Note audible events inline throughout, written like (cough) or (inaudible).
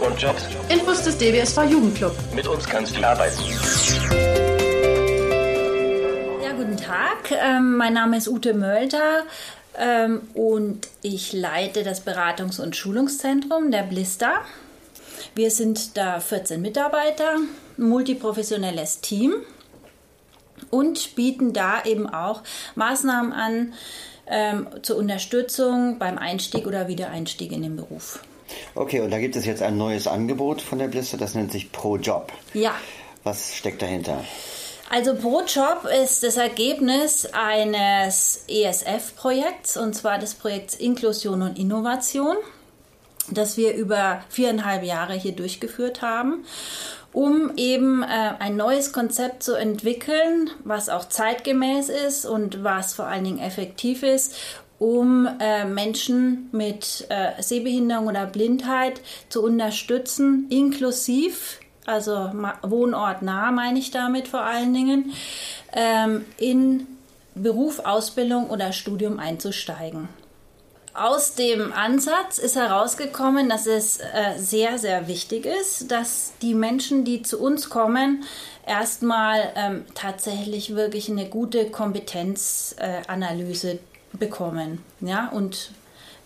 Und Jobs. Infos des DBSV Jugendclub. Mit uns kannst du arbeiten. Ja, guten Tag. Ähm, mein Name ist Ute Mölter ähm, und ich leite das Beratungs- und Schulungszentrum der Blister. Wir sind da 14 Mitarbeiter, ein multiprofessionelles Team und bieten da eben auch Maßnahmen an ähm, zur Unterstützung beim Einstieg oder Wiedereinstieg in den Beruf. Okay, und da gibt es jetzt ein neues Angebot von der Blister, das nennt sich Pro Job. Ja. Was steckt dahinter? Also ProJob ist das Ergebnis eines ESF-Projekts, und zwar des Projekts Inklusion und Innovation, das wir über viereinhalb Jahre hier durchgeführt haben, um eben äh, ein neues Konzept zu entwickeln, was auch zeitgemäß ist und was vor allen Dingen effektiv ist, um äh, Menschen mit äh, Sehbehinderung oder Blindheit zu unterstützen, inklusiv also wohnortnah meine ich damit vor allen Dingen, ähm, in Beruf, Ausbildung oder Studium einzusteigen. Aus dem Ansatz ist herausgekommen, dass es äh, sehr, sehr wichtig ist, dass die Menschen, die zu uns kommen, erstmal ähm, tatsächlich wirklich eine gute Kompetenzanalyse äh, bekommen. Ja, und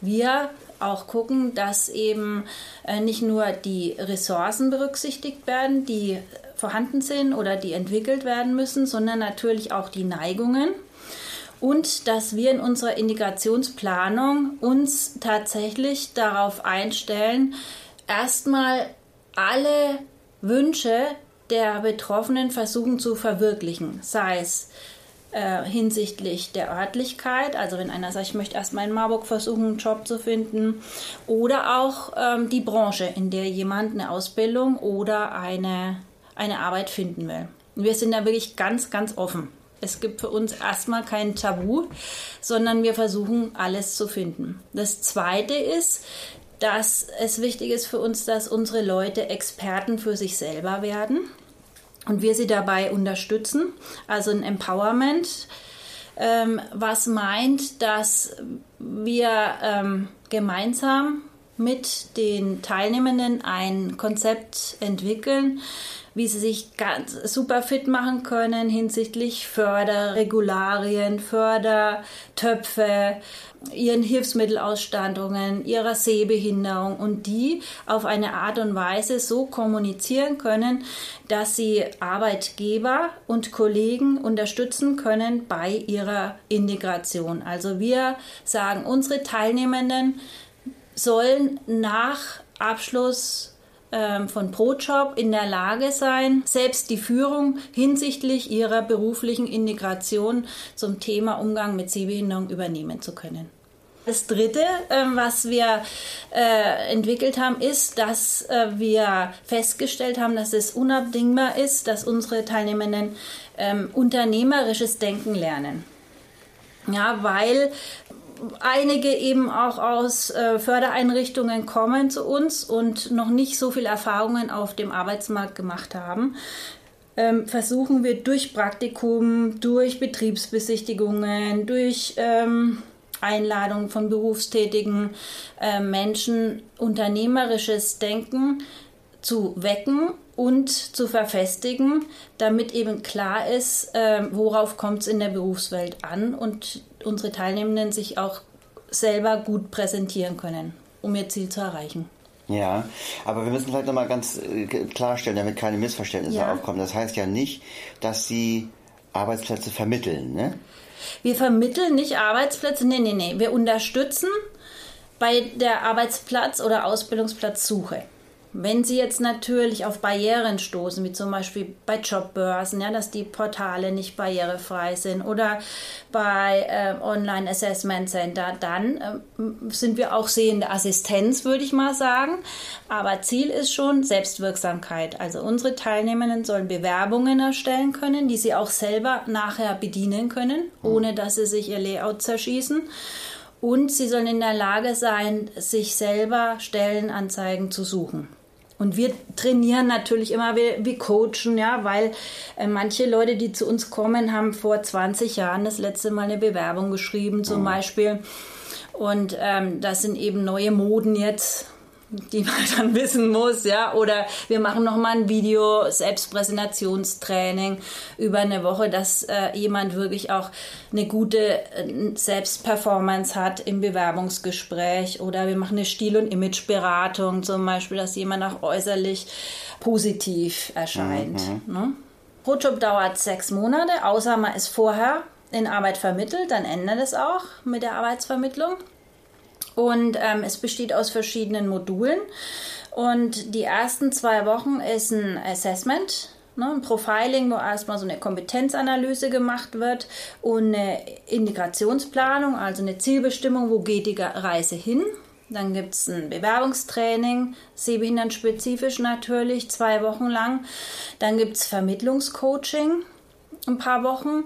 wir auch gucken, dass eben äh, nicht nur die Ressourcen berücksichtigt werden, die vorhanden sind oder die entwickelt werden müssen, sondern natürlich auch die Neigungen. Und dass wir in unserer Integrationsplanung uns tatsächlich darauf einstellen, erstmal alle Wünsche der Betroffenen versuchen zu verwirklichen, sei es äh, hinsichtlich der Örtlichkeit, also wenn einer sagt, ich möchte erstmal in Marburg versuchen, einen Job zu finden, oder auch ähm, die Branche, in der jemand eine Ausbildung oder eine, eine Arbeit finden will. Wir sind da wirklich ganz, ganz offen. Es gibt für uns erstmal kein Tabu, sondern wir versuchen alles zu finden. Das Zweite ist, dass es wichtig ist für uns, dass unsere Leute Experten für sich selber werden und wir sie dabei unterstützen, also ein Empowerment, ähm, was meint, dass wir ähm, gemeinsam mit den Teilnehmenden ein Konzept entwickeln, wie sie sich ganz super fit machen können hinsichtlich Förderregularien, Fördertöpfe, ihren Hilfsmittelausstattungen, ihrer Sehbehinderung und die auf eine Art und Weise so kommunizieren können, dass sie Arbeitgeber und Kollegen unterstützen können bei ihrer Integration. Also wir sagen, unsere Teilnehmenden sollen nach Abschluss ähm, von ProJob in der Lage sein, selbst die Führung hinsichtlich ihrer beruflichen Integration zum Thema Umgang mit Sehbehinderung übernehmen zu können. Das Dritte, ähm, was wir äh, entwickelt haben, ist, dass äh, wir festgestellt haben, dass es unabdingbar ist, dass unsere Teilnehmenden ähm, unternehmerisches Denken lernen. Ja, weil einige eben auch aus äh, Fördereinrichtungen kommen zu uns und noch nicht so viel Erfahrungen auf dem Arbeitsmarkt gemacht haben. Ähm, versuchen wir durch Praktikum, durch Betriebsbesichtigungen, durch ähm, Einladungen von berufstätigen äh, Menschen unternehmerisches Denken zu wecken und zu verfestigen, damit eben klar ist, äh, worauf kommt es in der Berufswelt an und unsere Teilnehmenden sich auch selber gut präsentieren können, um ihr Ziel zu erreichen. Ja, aber wir müssen vielleicht nochmal ganz äh, klarstellen, damit keine Missverständnisse ja. aufkommen. Das heißt ja nicht, dass Sie Arbeitsplätze vermitteln, ne? Wir vermitteln nicht Arbeitsplätze, nee, nee, nee. Wir unterstützen bei der Arbeitsplatz- oder Ausbildungsplatzsuche. Wenn Sie jetzt natürlich auf Barrieren stoßen, wie zum Beispiel bei Jobbörsen, ja, dass die Portale nicht barrierefrei sind oder bei äh, Online Assessment Center, dann äh, sind wir auch sehende Assistenz, würde ich mal sagen. Aber Ziel ist schon Selbstwirksamkeit. Also unsere Teilnehmenden sollen Bewerbungen erstellen können, die sie auch selber nachher bedienen können, ohne dass sie sich ihr Layout zerschießen. Und sie sollen in der Lage sein, sich selber Stellenanzeigen zu suchen. Und wir trainieren natürlich immer, wir, wir coachen, ja, weil äh, manche Leute, die zu uns kommen, haben vor 20 Jahren das letzte Mal eine Bewerbung geschrieben, zum mhm. Beispiel. Und ähm, das sind eben neue Moden jetzt. Die man (laughs) dann wissen muss, ja. Oder wir machen nochmal ein Video, Selbstpräsentationstraining über eine Woche, dass äh, jemand wirklich auch eine gute äh, Selbstperformance hat im Bewerbungsgespräch. Oder wir machen eine Stil- und Imageberatung zum Beispiel, dass jemand auch äußerlich positiv erscheint. Mhm. Ne? Brotjob dauert sechs Monate, außer man ist vorher in Arbeit vermittelt, dann endet es auch mit der Arbeitsvermittlung. Und ähm, es besteht aus verschiedenen Modulen. Und die ersten zwei Wochen ist ein Assessment, ne, ein Profiling, wo erstmal so eine Kompetenzanalyse gemacht wird und eine Integrationsplanung, also eine Zielbestimmung, wo geht die Reise hin. Dann gibt es ein Bewerbungstraining, sehbehindernspezifisch natürlich, zwei Wochen lang. Dann gibt es Vermittlungscoaching, ein paar Wochen.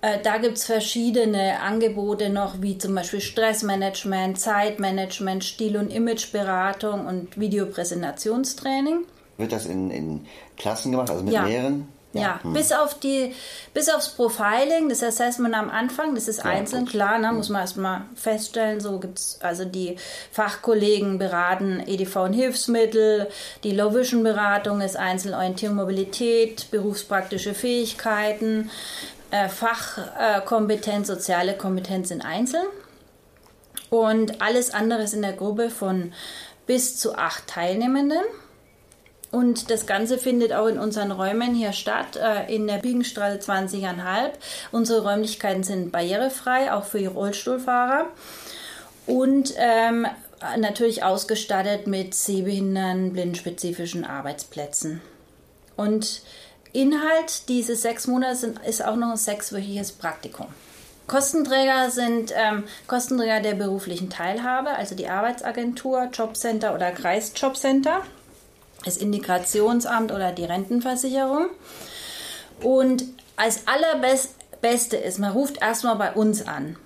Äh, da gibt es verschiedene Angebote noch, wie zum Beispiel Stressmanagement, Zeitmanagement, Stil- und Imageberatung und Videopräsentationstraining. Wird das in, in Klassen gemacht, also mit ja. mehreren? Ja, ja. Hm. bis auf die, bis aufs Profiling, das Assessment am Anfang, das ist ja, einzeln, gut. klar, ne, hm. muss man erstmal feststellen, so gibt es also die Fachkollegen beraten EDV und Hilfsmittel, die Low Vision Beratung ist Einzelorientierung, Mobilität, berufspraktische Fähigkeiten, äh, Fachkompetenz, soziale Kompetenz in einzeln. Und alles andere ist in der Gruppe von bis zu acht Teilnehmenden. Und das Ganze findet auch in unseren Räumen hier statt, äh, in der Biegenstraße 20,5. Unsere Räumlichkeiten sind barrierefrei, auch für Rollstuhlfahrer. Und ähm, natürlich ausgestattet mit sehbehindern, blindenspezifischen Arbeitsplätzen. Und Inhalt dieses sechs Monate ist auch noch ein sechswöchiges Praktikum. Kostenträger sind ähm, Kostenträger der beruflichen Teilhabe, also die Arbeitsagentur, Jobcenter oder Kreisjobcenter, das Integrationsamt oder die Rentenversicherung. Und als allerbeste ist, man ruft erstmal bei uns an.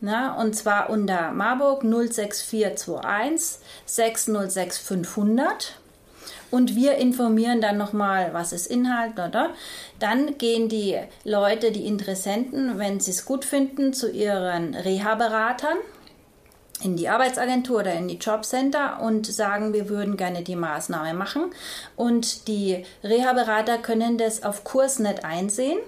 Na, und zwar unter Marburg 06421 606 500 und wir informieren dann nochmal, was ist Inhalt, oder? Dann gehen die Leute, die Interessenten, wenn sie es gut finden, zu ihren Reha-Beratern in die Arbeitsagentur oder in die Jobcenter und sagen, wir würden gerne die Maßnahme machen. Und die Reha-Berater können das auf Kursnet einsehen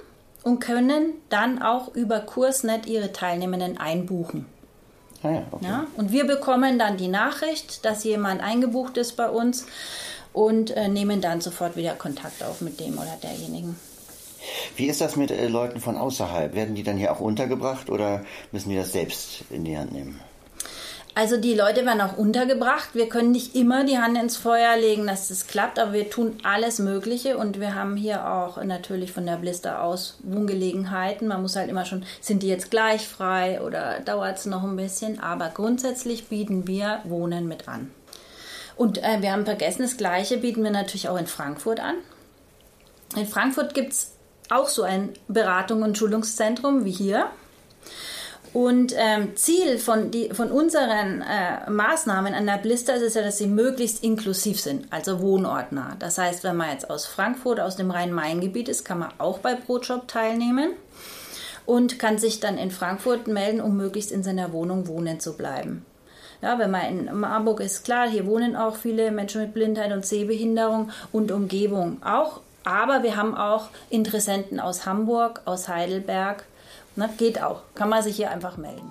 und können dann auch über Kursnet ihre Teilnehmenden einbuchen. Ah ja, okay. ja, und wir bekommen dann die Nachricht, dass jemand eingebucht ist bei uns und äh, nehmen dann sofort wieder Kontakt auf mit dem oder derjenigen. Wie ist das mit äh, Leuten von außerhalb? Werden die dann hier auch untergebracht oder müssen die das selbst in die Hand nehmen? Also die Leute werden auch untergebracht. Wir können nicht immer die Hand ins Feuer legen, dass das klappt, aber wir tun alles Mögliche und wir haben hier auch natürlich von der Blister aus Wohngelegenheiten. Man muss halt immer schon, sind die jetzt gleich frei oder dauert es noch ein bisschen, aber grundsätzlich bieten wir Wohnen mit an. Und äh, wir haben vergessen, das Gleiche bieten wir natürlich auch in Frankfurt an. In Frankfurt gibt es auch so ein Beratung- und Schulungszentrum wie hier. Und ähm, Ziel von, die, von unseren äh, Maßnahmen an der Blister ist es ja, dass sie möglichst inklusiv sind, also wohnortnah. Das heißt, wenn man jetzt aus Frankfurt, aus dem Rhein-Main-Gebiet ist, kann man auch bei ProJob teilnehmen und kann sich dann in Frankfurt melden, um möglichst in seiner Wohnung wohnen zu bleiben. Ja, wenn man in Marburg ist, klar, hier wohnen auch viele Menschen mit Blindheit und Sehbehinderung und Umgebung auch. Aber wir haben auch Interessenten aus Hamburg, aus Heidelberg. Na, geht auch. Kann man sich hier einfach melden.